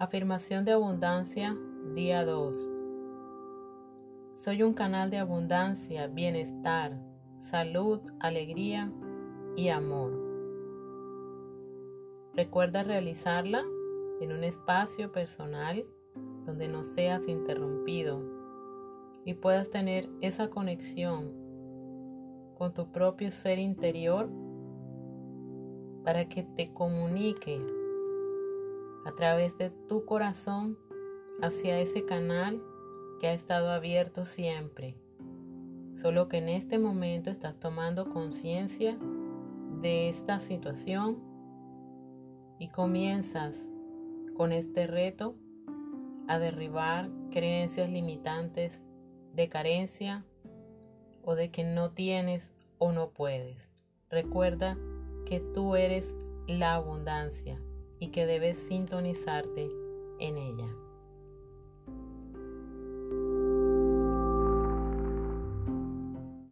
Afirmación de abundancia, día 2. Soy un canal de abundancia, bienestar, salud, alegría y amor. Recuerda realizarla en un espacio personal donde no seas interrumpido y puedas tener esa conexión con tu propio ser interior para que te comunique a través de tu corazón hacia ese canal que ha estado abierto siempre. Solo que en este momento estás tomando conciencia de esta situación y comienzas con este reto a derribar creencias limitantes de carencia o de que no tienes o no puedes. Recuerda que tú eres la abundancia y que debes sintonizarte en ella.